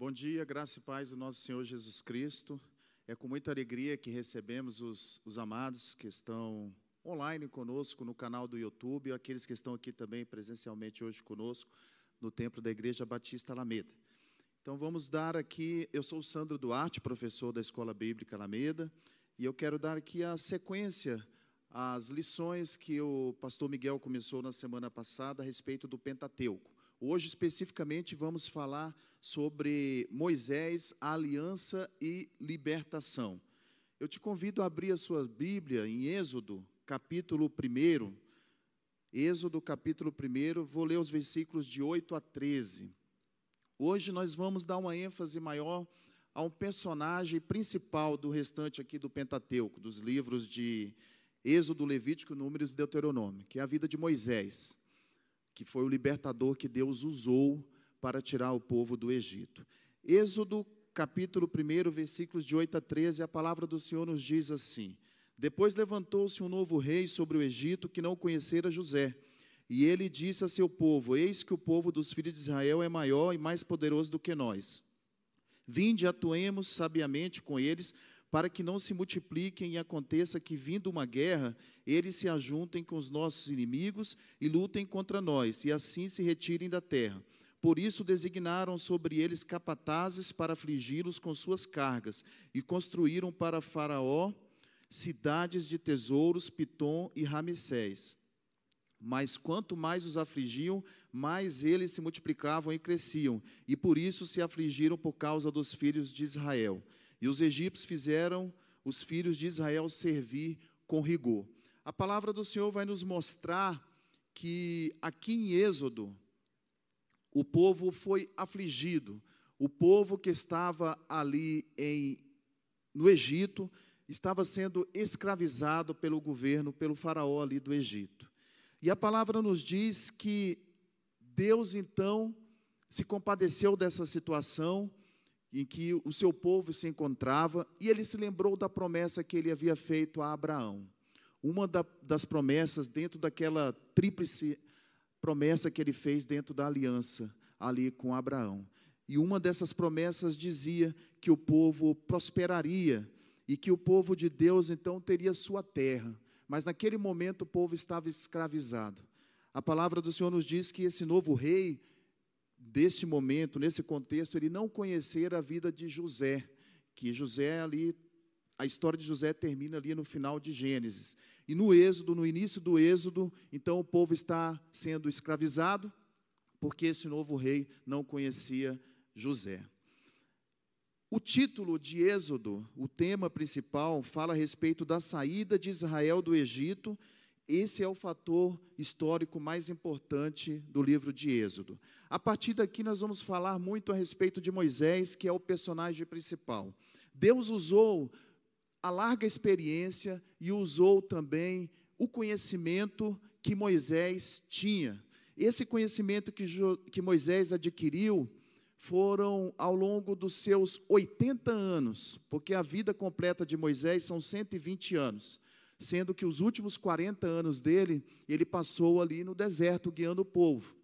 Bom dia, graça e paz do nosso Senhor Jesus Cristo. É com muita alegria que recebemos os, os amados que estão online conosco no canal do YouTube, aqueles que estão aqui também presencialmente hoje conosco no templo da Igreja Batista Alameda. Então vamos dar aqui, eu sou o Sandro Duarte, professor da Escola Bíblica Alameda, e eu quero dar aqui a sequência às lições que o pastor Miguel começou na semana passada a respeito do Pentateuco. Hoje, especificamente, vamos falar sobre Moisés, aliança e libertação. Eu te convido a abrir a sua Bíblia em Êxodo, capítulo 1. Êxodo, capítulo 1, vou ler os versículos de 8 a 13. Hoje nós vamos dar uma ênfase maior a um personagem principal do restante aqui do Pentateuco, dos livros de Êxodo, Levítico, Números e Deuteronômio, que é a vida de Moisés que foi o libertador que Deus usou para tirar o povo do Egito. Êxodo, capítulo 1, versículos de 8 a 13, a palavra do Senhor nos diz assim: Depois levantou-se um novo rei sobre o Egito que não conhecera José. E ele disse a seu povo: Eis que o povo dos filhos de Israel é maior e mais poderoso do que nós. Vinde, atuemos sabiamente com eles, para que não se multipliquem e aconteça que, vindo uma guerra, eles se ajuntem com os nossos inimigos e lutem contra nós, e assim se retirem da terra. Por isso designaram sobre eles capatazes para afligi-los com suas cargas, e construíram para Faraó cidades de tesouros, Pitom e Ramsés. Mas quanto mais os afligiam, mais eles se multiplicavam e cresciam, e por isso se afligiram por causa dos filhos de Israel. E os egípcios fizeram os filhos de Israel servir com rigor. A palavra do Senhor vai nos mostrar que aqui em Êxodo, o povo foi afligido. O povo que estava ali em, no Egito estava sendo escravizado pelo governo, pelo faraó ali do Egito. E a palavra nos diz que Deus então se compadeceu dessa situação em que o seu povo se encontrava, e ele se lembrou da promessa que ele havia feito a Abraão. Uma da, das promessas dentro daquela tríplice promessa que ele fez dentro da aliança ali com Abraão. E uma dessas promessas dizia que o povo prosperaria e que o povo de Deus então teria sua terra. Mas naquele momento o povo estava escravizado. A palavra do Senhor nos diz que esse novo rei desse momento, nesse contexto, ele não conhecer a vida de José, que José ali, a história de José termina ali no final de Gênesis. E no Êxodo, no início do Êxodo, então o povo está sendo escravizado, porque esse novo rei não conhecia José. O título de Êxodo, o tema principal, fala a respeito da saída de Israel do Egito esse é o fator histórico mais importante do livro de Êxodo. A partir daqui, nós vamos falar muito a respeito de Moisés, que é o personagem principal. Deus usou a larga experiência e usou também o conhecimento que Moisés tinha. Esse conhecimento que, que Moisés adquiriu foram ao longo dos seus 80 anos, porque a vida completa de Moisés são 120 anos sendo que os últimos 40 anos dele, ele passou ali no deserto guiando o povo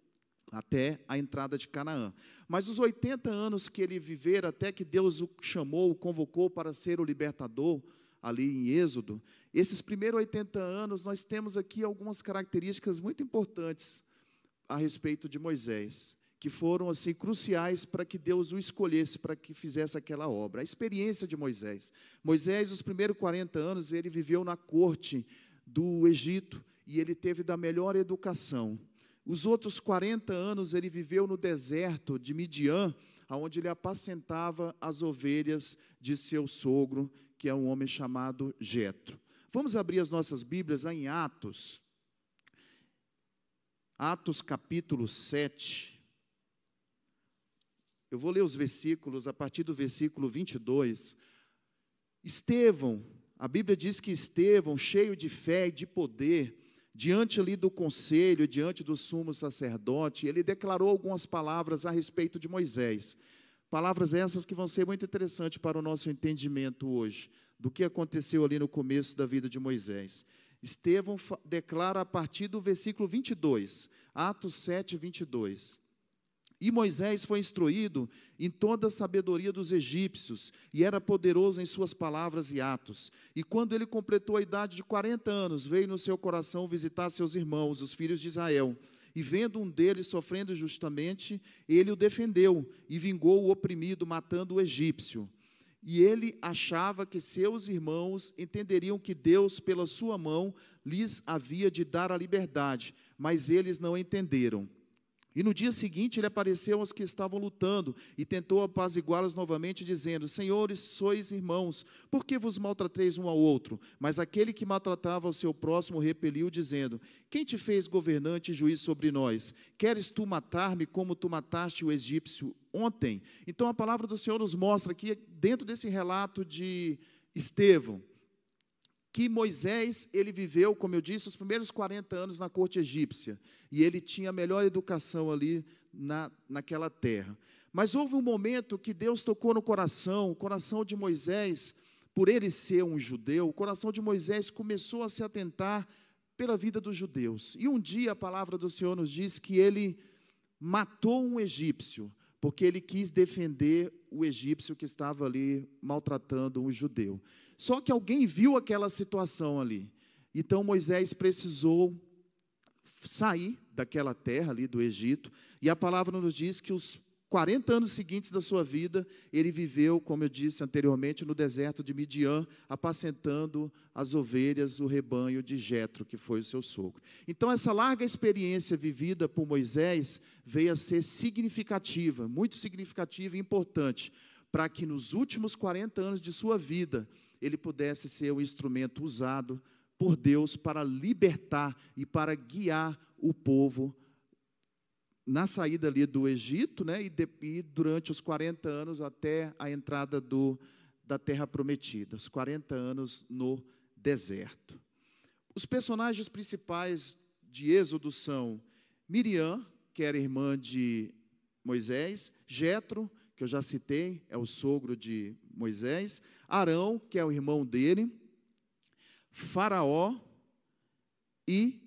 até a entrada de Canaã. Mas os 80 anos que ele viver, até que Deus o chamou, o convocou para ser o libertador, ali em Êxodo, esses primeiros 80 anos, nós temos aqui algumas características muito importantes a respeito de Moisés que foram assim cruciais para que Deus o escolhesse para que fizesse aquela obra. A experiência de Moisés. Moisés, os primeiros 40 anos, ele viveu na corte do Egito e ele teve da melhor educação. Os outros 40 anos ele viveu no deserto de Midian, onde ele apacentava as ovelhas de seu sogro, que é um homem chamado Jetro. Vamos abrir as nossas Bíblias em Atos. Atos capítulo 7. Eu vou ler os versículos a partir do versículo 22. Estevão, a Bíblia diz que Estevão, cheio de fé e de poder, diante ali do conselho, diante do sumo sacerdote, ele declarou algumas palavras a respeito de Moisés. Palavras essas que vão ser muito interessantes para o nosso entendimento hoje, do que aconteceu ali no começo da vida de Moisés. Estevão declara a partir do versículo 22, Atos 7, 22. E Moisés foi instruído em toda a sabedoria dos egípcios, e era poderoso em suas palavras e atos. E quando ele completou a idade de 40 anos, veio no seu coração visitar seus irmãos, os filhos de Israel. E vendo um deles sofrendo justamente, ele o defendeu e vingou o oprimido, matando o egípcio. E ele achava que seus irmãos entenderiam que Deus, pela sua mão, lhes havia de dar a liberdade, mas eles não entenderam. E no dia seguinte ele apareceu aos que estavam lutando e tentou apaziguá-los novamente, dizendo: Senhores, sois irmãos, por que vos maltrateis um ao outro? Mas aquele que maltratava o seu próximo repeliu, dizendo: Quem te fez governante e juiz sobre nós? Queres tu matar-me como tu mataste o egípcio ontem? Então a palavra do Senhor nos mostra que, dentro desse relato de Estevão, que Moisés, ele viveu, como eu disse, os primeiros 40 anos na corte egípcia, e ele tinha a melhor educação ali na, naquela terra. Mas houve um momento que Deus tocou no coração, o coração de Moisés, por ele ser um judeu, o coração de Moisés começou a se atentar pela vida dos judeus. E um dia a palavra do Senhor nos diz que ele matou um egípcio, porque ele quis defender o egípcio que estava ali maltratando um judeu. Só que alguém viu aquela situação ali. Então Moisés precisou sair daquela terra ali do Egito, e a palavra nos diz que os 40 anos seguintes da sua vida, ele viveu, como eu disse anteriormente, no deserto de Midian, apacentando as ovelhas, o rebanho de Jetro, que foi o seu sogro. Então, essa larga experiência vivida por Moisés veio a ser significativa, muito significativa e importante, para que nos últimos 40 anos de sua vida, ele pudesse ser o instrumento usado por Deus para libertar e para guiar o povo na saída ali do Egito, né, e, de, e durante os 40 anos até a entrada do, da terra prometida, os 40 anos no deserto. Os personagens principais de Êxodo são Miriam, que era irmã de Moisés, Jetro, que eu já citei, é o sogro de Moisés, Arão, que é o irmão dele, Faraó e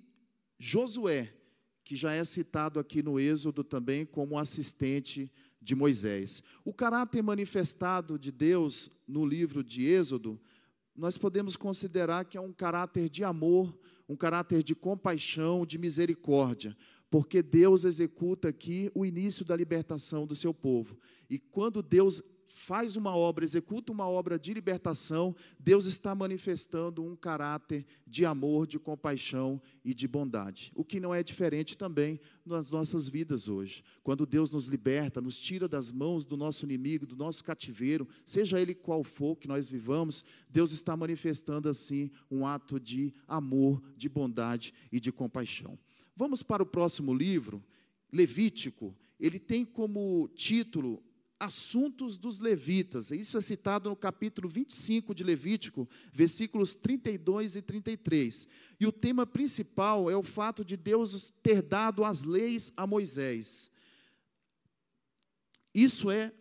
Josué, que já é citado aqui no Êxodo também como assistente de Moisés. O caráter manifestado de Deus no livro de Êxodo, nós podemos considerar que é um caráter de amor, um caráter de compaixão, de misericórdia porque Deus executa aqui o início da libertação do seu povo. E quando Deus faz uma obra, executa uma obra de libertação, Deus está manifestando um caráter de amor, de compaixão e de bondade. O que não é diferente também nas nossas vidas hoje. Quando Deus nos liberta, nos tira das mãos do nosso inimigo, do nosso cativeiro, seja ele qual for que nós vivamos, Deus está manifestando assim um ato de amor, de bondade e de compaixão. Vamos para o próximo livro, Levítico. Ele tem como título Assuntos dos Levitas. Isso é citado no capítulo 25 de Levítico, versículos 32 e 33. E o tema principal é o fato de Deus ter dado as leis a Moisés. Isso é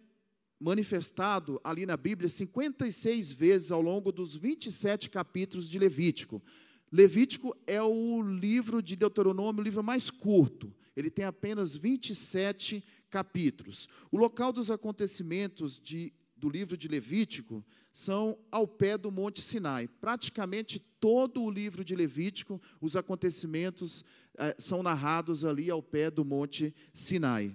manifestado ali na Bíblia 56 vezes ao longo dos 27 capítulos de Levítico. Levítico é o livro de Deuteronômio, o livro mais curto. Ele tem apenas 27 capítulos. O local dos acontecimentos de, do livro de Levítico são ao pé do Monte Sinai. Praticamente todo o livro de Levítico, os acontecimentos eh, são narrados ali ao pé do Monte Sinai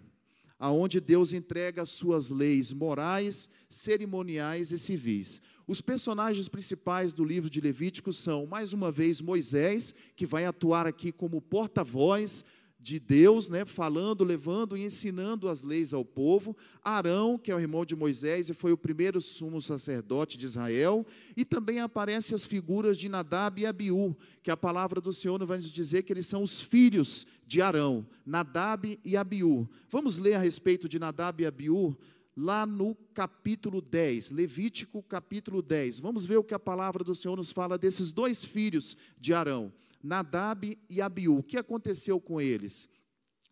aonde Deus entrega as suas leis morais, cerimoniais e civis. Os personagens principais do livro de Levítico são, mais uma vez, Moisés, que vai atuar aqui como porta-voz de Deus, né, falando, levando e ensinando as leis ao povo. Arão, que é o irmão de Moisés e foi o primeiro sumo sacerdote de Israel. E também aparecem as figuras de Nadab e Abiú, que a palavra do Senhor vai nos dizer que eles são os filhos de Arão, Nadab e Abiú. Vamos ler a respeito de Nadab e Abiú lá no capítulo 10, Levítico capítulo 10. Vamos ver o que a palavra do Senhor nos fala desses dois filhos de Arão. Nadab e Abiú. O que aconteceu com eles?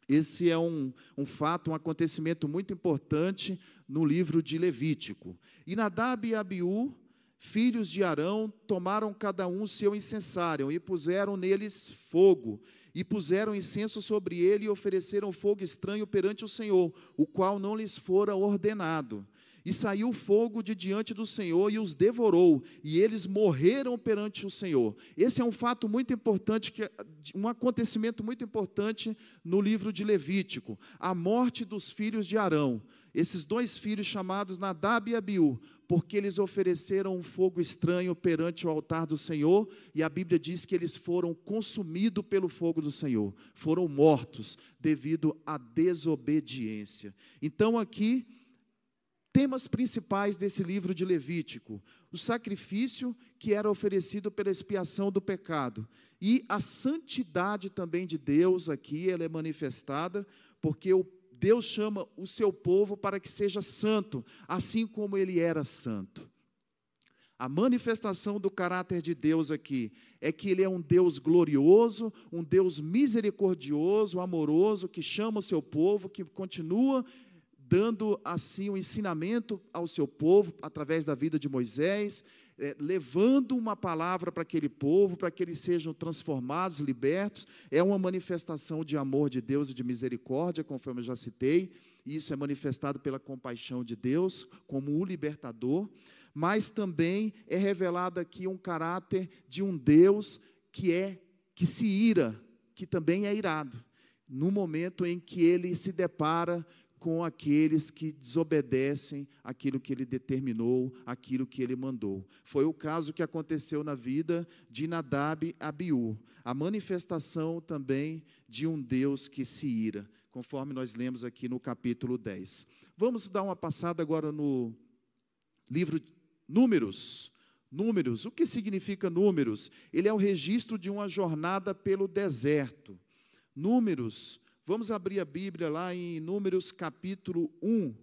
Esse é um, um fato, um acontecimento muito importante no livro de Levítico. E Nadab e Abiú, filhos de Arão, tomaram cada um seu incensário e puseram neles fogo. e puseram incenso sobre ele e ofereceram fogo estranho perante o Senhor, o qual não lhes fora ordenado. E saiu fogo de diante do Senhor e os devorou, e eles morreram perante o Senhor. Esse é um fato muito importante, que, um acontecimento muito importante no livro de Levítico: a morte dos filhos de Arão. Esses dois filhos chamados Nadab e Abiú, porque eles ofereceram um fogo estranho perante o altar do Senhor, e a Bíblia diz que eles foram consumidos pelo fogo do Senhor, foram mortos devido à desobediência. Então aqui temas principais desse livro de Levítico: o sacrifício que era oferecido pela expiação do pecado e a santidade também de Deus aqui, ela é manifestada, porque Deus chama o seu povo para que seja santo, assim como ele era santo. A manifestação do caráter de Deus aqui é que Ele é um Deus glorioso, um Deus misericordioso, amoroso, que chama o seu povo, que continua dando assim o um ensinamento ao seu povo através da vida de Moisés, é, levando uma palavra para aquele povo, para que eles sejam transformados, libertos. É uma manifestação de amor de Deus e de misericórdia, conforme eu já citei. Isso é manifestado pela compaixão de Deus como o libertador, mas também é revelado aqui um caráter de um Deus que é que se ira, que também é irado no momento em que ele se depara com aqueles que desobedecem aquilo que ele determinou, aquilo que ele mandou. Foi o caso que aconteceu na vida de Nadab Abiú, a manifestação também de um Deus que se ira, conforme nós lemos aqui no capítulo 10. Vamos dar uma passada agora no livro Números. Números, o que significa números? Ele é o registro de uma jornada pelo deserto. Números Vamos abrir a Bíblia lá em Números capítulo 1.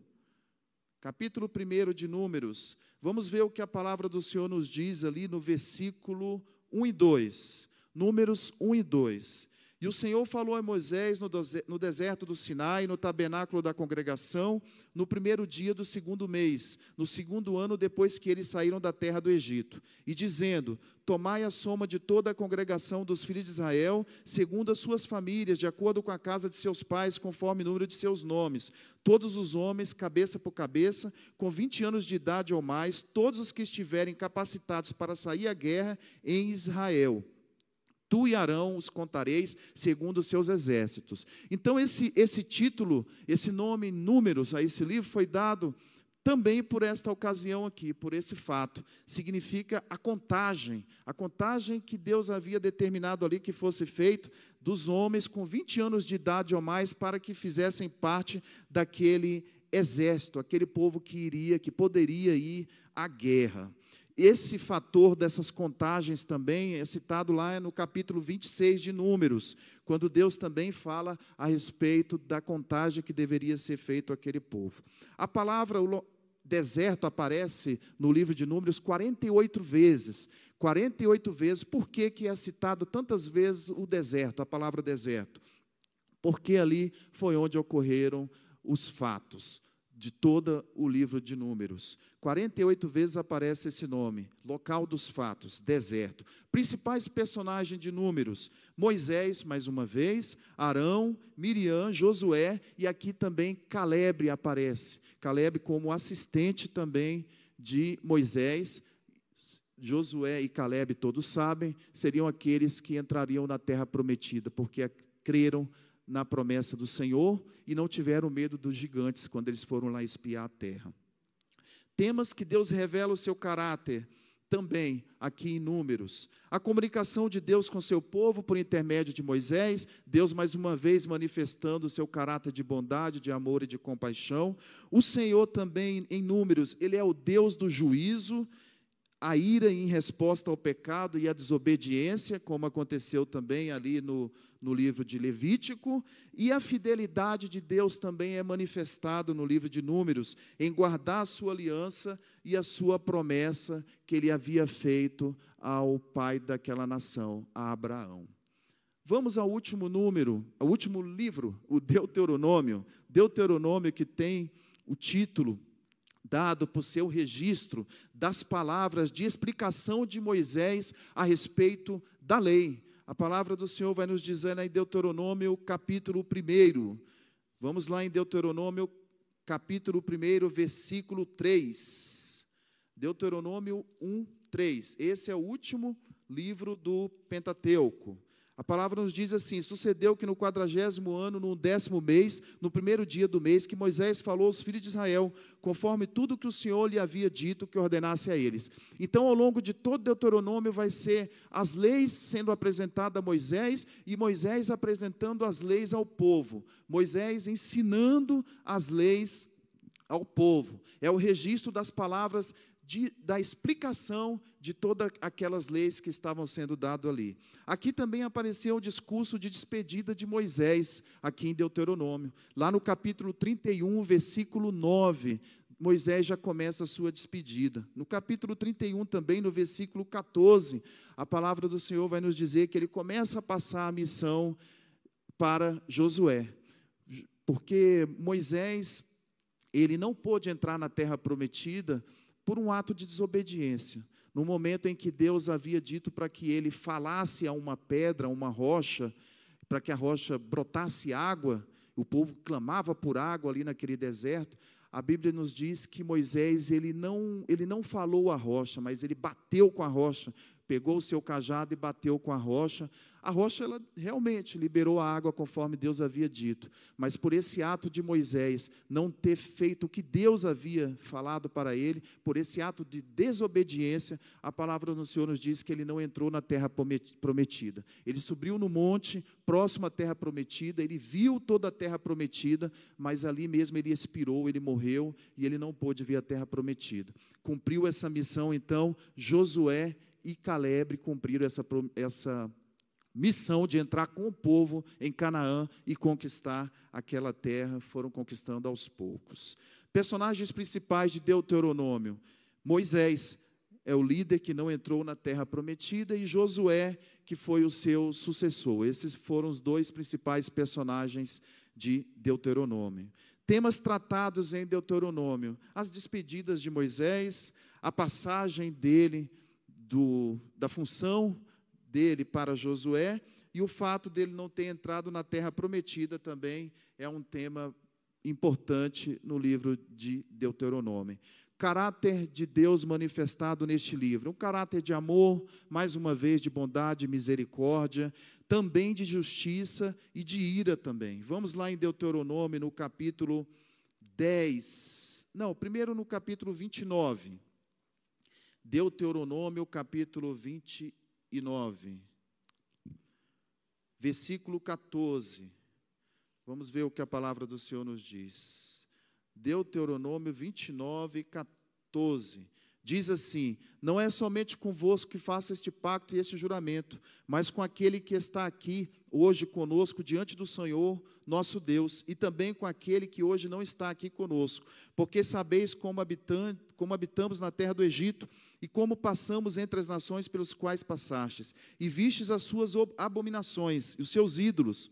Capítulo 1 de Números. Vamos ver o que a palavra do Senhor nos diz ali no versículo 1 e 2. Números 1 e 2. E o Senhor falou a Moisés no deserto do Sinai, no tabernáculo da congregação, no primeiro dia do segundo mês, no segundo ano depois que eles saíram da terra do Egito, e dizendo: Tomai a soma de toda a congregação dos filhos de Israel, segundo as suas famílias, de acordo com a casa de seus pais, conforme o número de seus nomes. Todos os homens, cabeça por cabeça, com vinte anos de idade ou mais, todos os que estiverem capacitados para sair à guerra em Israel Tu e Arão os contareis segundo os seus exércitos. Então, esse, esse título, esse nome, números a esse livro foi dado também por esta ocasião aqui, por esse fato. Significa a contagem, a contagem que Deus havia determinado ali que fosse feito dos homens com 20 anos de idade ou mais para que fizessem parte daquele exército, aquele povo que iria, que poderia ir à guerra. Esse fator dessas contagens também é citado lá no capítulo 26 de Números, quando Deus também fala a respeito da contagem que deveria ser feita àquele povo. A palavra deserto aparece no livro de Números 48 vezes. 48 vezes. Por que, que é citado tantas vezes o deserto, a palavra deserto? Porque ali foi onde ocorreram os fatos de todo o livro de Números. 48 vezes aparece esse nome, local dos fatos, deserto. Principais personagens de Números: Moisés, mais uma vez, Arão, Miriam, Josué e aqui também Caleb aparece. Caleb como assistente também de Moisés. Josué e Caleb, todos sabem, seriam aqueles que entrariam na terra prometida, porque creram na promessa do Senhor e não tiveram medo dos gigantes quando eles foram lá espiar a terra. Temas que Deus revela o seu caráter também aqui em Números. A comunicação de Deus com seu povo por intermédio de Moisés, Deus mais uma vez manifestando o seu caráter de bondade, de amor e de compaixão. O Senhor também em Números, ele é o Deus do juízo a ira em resposta ao pecado e à desobediência, como aconteceu também ali no, no livro de Levítico, e a fidelidade de Deus também é manifestado no livro de Números, em guardar a sua aliança e a sua promessa que ele havia feito ao pai daquela nação, a Abraão. Vamos ao último número, ao último livro, o Deuteronômio. Deuteronômio que tem o título dado por seu registro das palavras de explicação de Moisés a respeito da lei, A palavra do Senhor vai nos dizer em Deuteronômio, capítulo 1. Vamos lá em Deuteronômio, capítulo 1, versículo 3. Deuteronômio 1, 3. Esse é o último livro do Pentateuco. A palavra nos diz assim: Sucedeu que no quadragésimo ano, no décimo mês, no primeiro dia do mês, que Moisés falou aos filhos de Israel, conforme tudo que o Senhor lhe havia dito que ordenasse a eles. Então, ao longo de todo Deuteronômio, vai ser as leis sendo apresentadas a Moisés e Moisés apresentando as leis ao povo. Moisés ensinando as leis ao povo. É o registro das palavras de, da explicação de todas aquelas leis que estavam sendo dadas ali. Aqui também apareceu o discurso de despedida de Moisés, aqui em Deuteronômio. Lá no capítulo 31, versículo 9, Moisés já começa a sua despedida. No capítulo 31, também no versículo 14, a palavra do Senhor vai nos dizer que ele começa a passar a missão para Josué. Porque Moisés, ele não pôde entrar na terra prometida por um ato de desobediência. No momento em que Deus havia dito para que ele falasse a uma pedra, a uma rocha, para que a rocha brotasse água, o povo clamava por água ali naquele deserto. A Bíblia nos diz que Moisés ele não, ele não falou a rocha, mas ele bateu com a rocha, pegou o seu cajado e bateu com a rocha, a rocha ela realmente liberou a água conforme Deus havia dito, mas por esse ato de Moisés não ter feito o que Deus havia falado para ele, por esse ato de desobediência, a palavra do Senhor nos diz que ele não entrou na terra prometida. Ele subiu no monte, próximo à terra prometida, ele viu toda a terra prometida, mas ali mesmo ele expirou, ele morreu e ele não pôde ver a terra prometida. Cumpriu essa missão então Josué e Caleb cumpriram essa, essa missão de entrar com o povo em Canaã e conquistar aquela terra, foram conquistando aos poucos. Personagens principais de Deuteronômio: Moisés é o líder que não entrou na terra prometida e Josué, que foi o seu sucessor. Esses foram os dois principais personagens de Deuteronômio. Temas tratados em Deuteronômio: as despedidas de Moisés, a passagem dele do, da função dele para Josué e o fato dele não ter entrado na terra prometida também é um tema importante no livro de Deuteronômio. Caráter de Deus manifestado neste livro, um caráter de amor, mais uma vez de bondade misericórdia, também de justiça e de ira também. Vamos lá em Deuteronômio no capítulo 10. Não, primeiro no capítulo 29. Deuteronômio capítulo 29 e 9. Versículo 14. Vamos ver o que a palavra do Senhor nos diz. Deuteronômio 29, 14. Diz assim: Não é somente convosco que faço este pacto e este juramento, mas com aquele que está aqui hoje conosco diante do Senhor, nosso Deus, e também com aquele que hoje não está aqui conosco, porque sabeis como, habitam, como habitamos na terra do Egito e como passamos entre as nações pelos quais passastes, e vistes as suas abominações e os seus ídolos,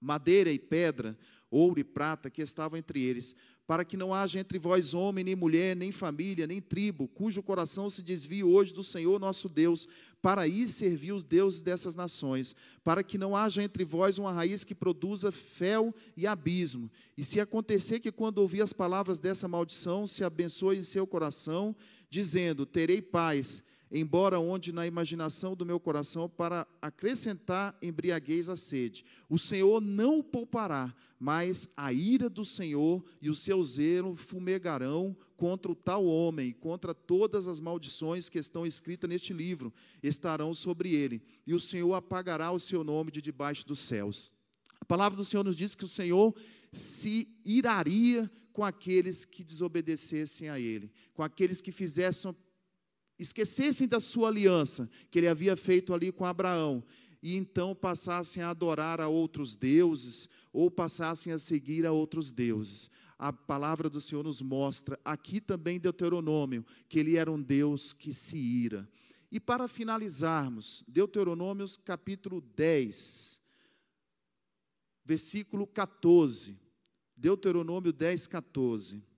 madeira e pedra, ouro e prata que estavam entre eles, para que não haja entre vós homem, nem mulher, nem família, nem tribo, cujo coração se desvie hoje do Senhor nosso Deus, para ir servir os deuses dessas nações, para que não haja entre vós uma raiz que produza fel e abismo. E se acontecer que quando ouvir as palavras dessa maldição, se abençoe em seu coração, dizendo: Terei paz, embora onde na imaginação do meu coração para acrescentar embriaguez à sede. O Senhor não o poupará, mas a ira do Senhor e o seu zelo fumegarão contra o tal homem, contra todas as maldições que estão escritas neste livro, estarão sobre ele, e o Senhor apagará o seu nome de debaixo dos céus. A palavra do Senhor nos diz que o Senhor se iraria com aqueles que desobedecessem a Ele, com aqueles que fizessem, esquecessem da sua aliança que Ele havia feito ali com Abraão, e então passassem a adorar a outros deuses, ou passassem a seguir a outros deuses. A palavra do Senhor nos mostra, aqui também Deuteronômio, que Ele era um Deus que se ira. E para finalizarmos, Deuteronômio capítulo 10, versículo 14. Deuteronômio 10, 14.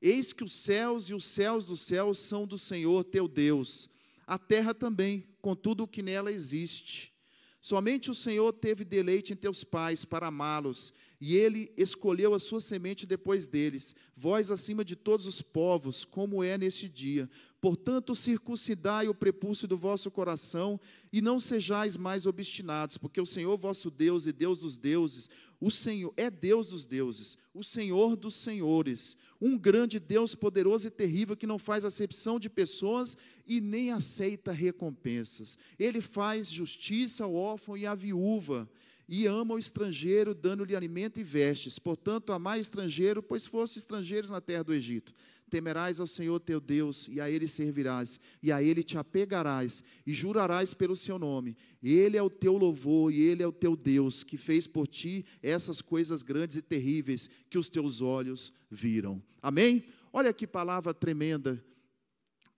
Eis que os céus e os céus dos céus são do Senhor teu Deus. a terra também, com tudo o que nela existe. Somente o Senhor teve deleite em teus pais para amá-los, e ele escolheu a sua semente depois deles, vós acima de todos os povos, como é neste dia. Portanto, circuncidai o prepúcio do vosso coração, e não sejais mais obstinados, porque o Senhor vosso Deus e Deus dos deuses, o Senhor é Deus dos deuses, o Senhor dos senhores, um grande Deus poderoso e terrível que não faz acepção de pessoas e nem aceita recompensas. Ele faz justiça ao órfão e à viúva e ama o estrangeiro, dando-lhe alimento e vestes. Portanto, amai o estrangeiro, pois foste estrangeiros na terra do Egito. Temerás ao Senhor teu Deus, e a Ele servirás, e a Ele te apegarás, e jurarás pelo seu nome. Ele é o teu louvor, e Ele é o teu Deus, que fez por ti essas coisas grandes e terríveis que os teus olhos viram. Amém? Olha que palavra tremenda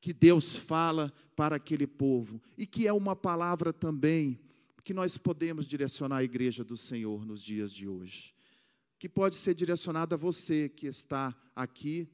que Deus fala para aquele povo, e que é uma palavra também que nós podemos direcionar à igreja do Senhor nos dias de hoje. Que pode ser direcionada a você que está aqui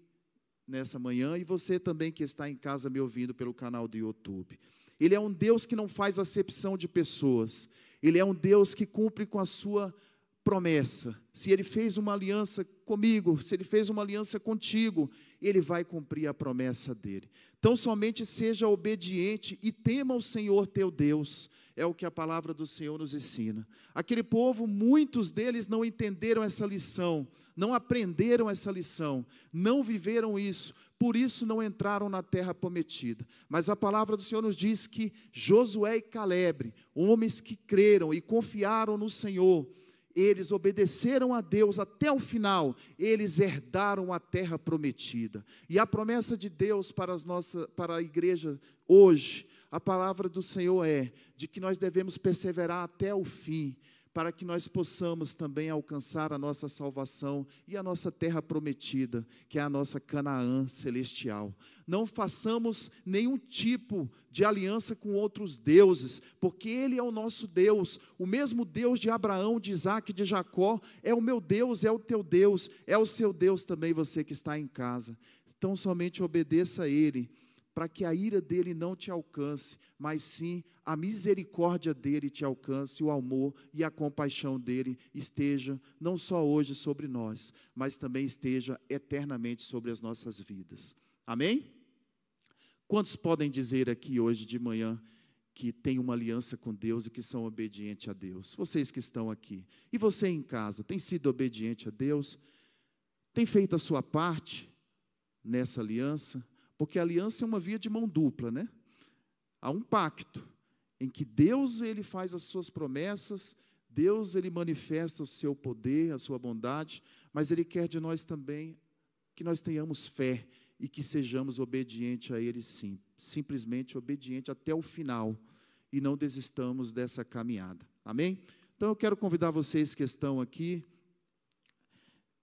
nessa manhã e você também que está em casa me ouvindo pelo canal do YouTube. Ele é um Deus que não faz acepção de pessoas. Ele é um Deus que cumpre com a sua promessa. Se ele fez uma aliança comigo, se ele fez uma aliança contigo, ele vai cumprir a promessa dele. Então, somente seja obediente e tema o Senhor teu Deus, é o que a palavra do Senhor nos ensina. Aquele povo, muitos deles não entenderam essa lição, não aprenderam essa lição, não viveram isso, por isso não entraram na terra prometida. Mas a palavra do Senhor nos diz que Josué e Caleb, homens que creram e confiaram no Senhor, eles obedeceram a Deus até o final, eles herdaram a terra prometida. E a promessa de Deus para, as nossas, para a igreja hoje, a palavra do Senhor é de que nós devemos perseverar até o fim, para que nós possamos também alcançar a nossa salvação e a nossa terra prometida, que é a nossa Canaã celestial. Não façamos nenhum tipo de aliança com outros deuses, porque Ele é o nosso Deus, o mesmo Deus de Abraão, de Isaac, de Jacó, é o meu Deus, é o teu Deus, é o seu Deus também, você que está em casa. Então somente obedeça a Ele para que a ira dele não te alcance, mas sim a misericórdia dele te alcance, o amor e a compaixão dele esteja não só hoje sobre nós, mas também esteja eternamente sobre as nossas vidas. Amém? Quantos podem dizer aqui hoje de manhã que têm uma aliança com Deus e que são obedientes a Deus? Vocês que estão aqui. E você em casa, tem sido obediente a Deus? Tem feito a sua parte nessa aliança? Porque a aliança é uma via de mão dupla, né? Há um pacto em que Deus ele faz as suas promessas, Deus ele manifesta o seu poder, a sua bondade, mas ele quer de nós também que nós tenhamos fé e que sejamos obedientes a ele sim, simplesmente obediente até o final e não desistamos dessa caminhada. Amém? Então eu quero convidar vocês que estão aqui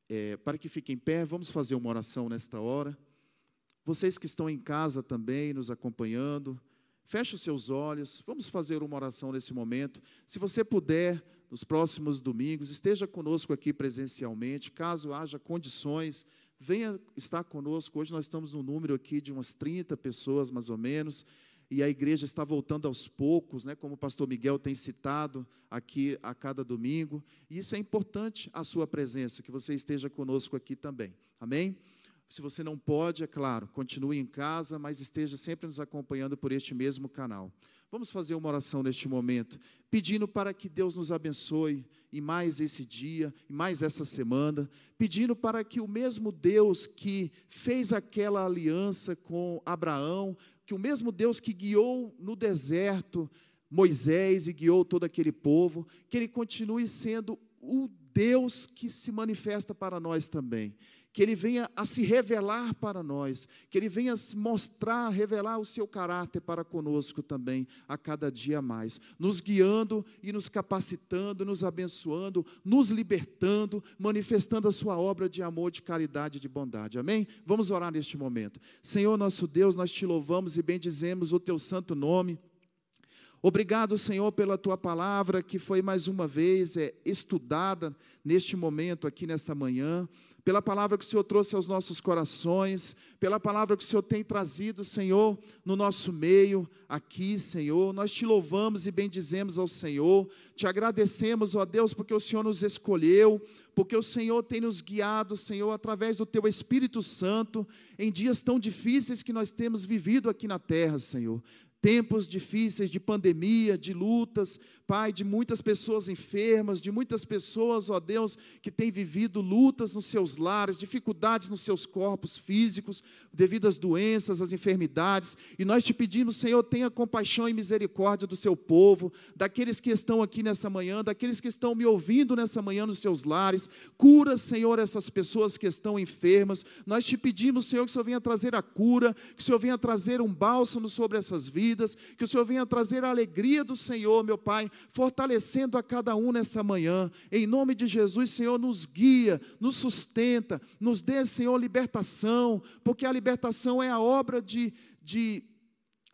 é, para que fiquem em pé, vamos fazer uma oração nesta hora. Vocês que estão em casa também, nos acompanhando, feche os seus olhos, vamos fazer uma oração nesse momento. Se você puder, nos próximos domingos, esteja conosco aqui presencialmente, caso haja condições, venha estar conosco. Hoje nós estamos no número aqui de umas 30 pessoas, mais ou menos, e a igreja está voltando aos poucos, né, como o pastor Miguel tem citado aqui a cada domingo, e isso é importante a sua presença, que você esteja conosco aqui também. Amém? Se você não pode, é claro, continue em casa, mas esteja sempre nos acompanhando por este mesmo canal. Vamos fazer uma oração neste momento, pedindo para que Deus nos abençoe em mais esse dia, em mais essa semana, pedindo para que o mesmo Deus que fez aquela aliança com Abraão, que o mesmo Deus que guiou no deserto Moisés e guiou todo aquele povo, que ele continue sendo o Deus que se manifesta para nós também que Ele venha a se revelar para nós, que Ele venha a se mostrar, revelar o seu caráter para conosco também, a cada dia mais, nos guiando e nos capacitando, nos abençoando, nos libertando, manifestando a Sua obra de amor, de caridade e de bondade. Amém? Vamos orar neste momento. Senhor nosso Deus, nós te louvamos e bendizemos o Teu santo nome. Obrigado, Senhor, pela tua palavra que foi mais uma vez é, estudada neste momento, aqui nesta manhã. Pela palavra que o Senhor trouxe aos nossos corações, pela palavra que o Senhor tem trazido, Senhor, no nosso meio, aqui, Senhor. Nós te louvamos e bendizemos ao Senhor, te agradecemos, ó Deus, porque o Senhor nos escolheu, porque o Senhor tem nos guiado, Senhor, através do Teu Espírito Santo, em dias tão difíceis que nós temos vivido aqui na terra, Senhor tempos difíceis de pandemia, de lutas, Pai, de muitas pessoas enfermas, de muitas pessoas, ó Deus, que têm vivido lutas nos seus lares, dificuldades nos seus corpos físicos, devido às doenças, às enfermidades, e nós te pedimos, Senhor, tenha compaixão e misericórdia do seu povo, daqueles que estão aqui nessa manhã, daqueles que estão me ouvindo nessa manhã nos seus lares, cura, Senhor, essas pessoas que estão enfermas, nós te pedimos, Senhor, que o Senhor venha trazer a cura, que o Senhor venha trazer um bálsamo sobre essas vidas, que o Senhor venha trazer a alegria do Senhor, meu Pai, fortalecendo a cada um nessa manhã. Em nome de Jesus, Senhor, nos guia, nos sustenta, nos dê, Senhor, libertação, porque a libertação é a obra de, de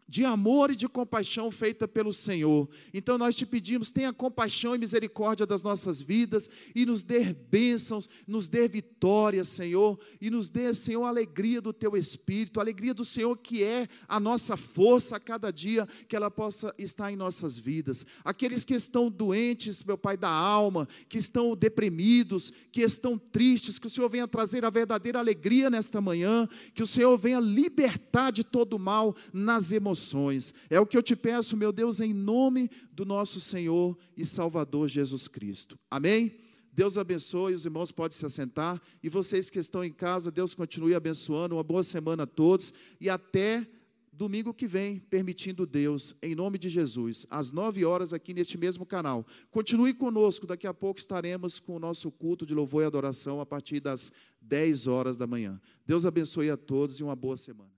de amor e de compaixão feita pelo Senhor. Então nós te pedimos, tenha compaixão e misericórdia das nossas vidas e nos dê bênçãos, nos dê vitória, Senhor, e nos dê, Senhor, a alegria do teu espírito, a alegria do Senhor que é a nossa força a cada dia que ela possa estar em nossas vidas. Aqueles que estão doentes, meu Pai da alma, que estão deprimidos, que estão tristes, que o Senhor venha trazer a verdadeira alegria nesta manhã, que o Senhor venha libertar de todo mal nas emoções. É o que eu te peço, meu Deus, em nome do nosso Senhor e Salvador Jesus Cristo. Amém? Deus abençoe, os irmãos podem se assentar. E vocês que estão em casa, Deus continue abençoando. Uma boa semana a todos. E até domingo que vem, permitindo Deus, em nome de Jesus, às nove horas aqui neste mesmo canal. Continue conosco, daqui a pouco estaremos com o nosso culto de louvor e adoração a partir das dez horas da manhã. Deus abençoe a todos e uma boa semana.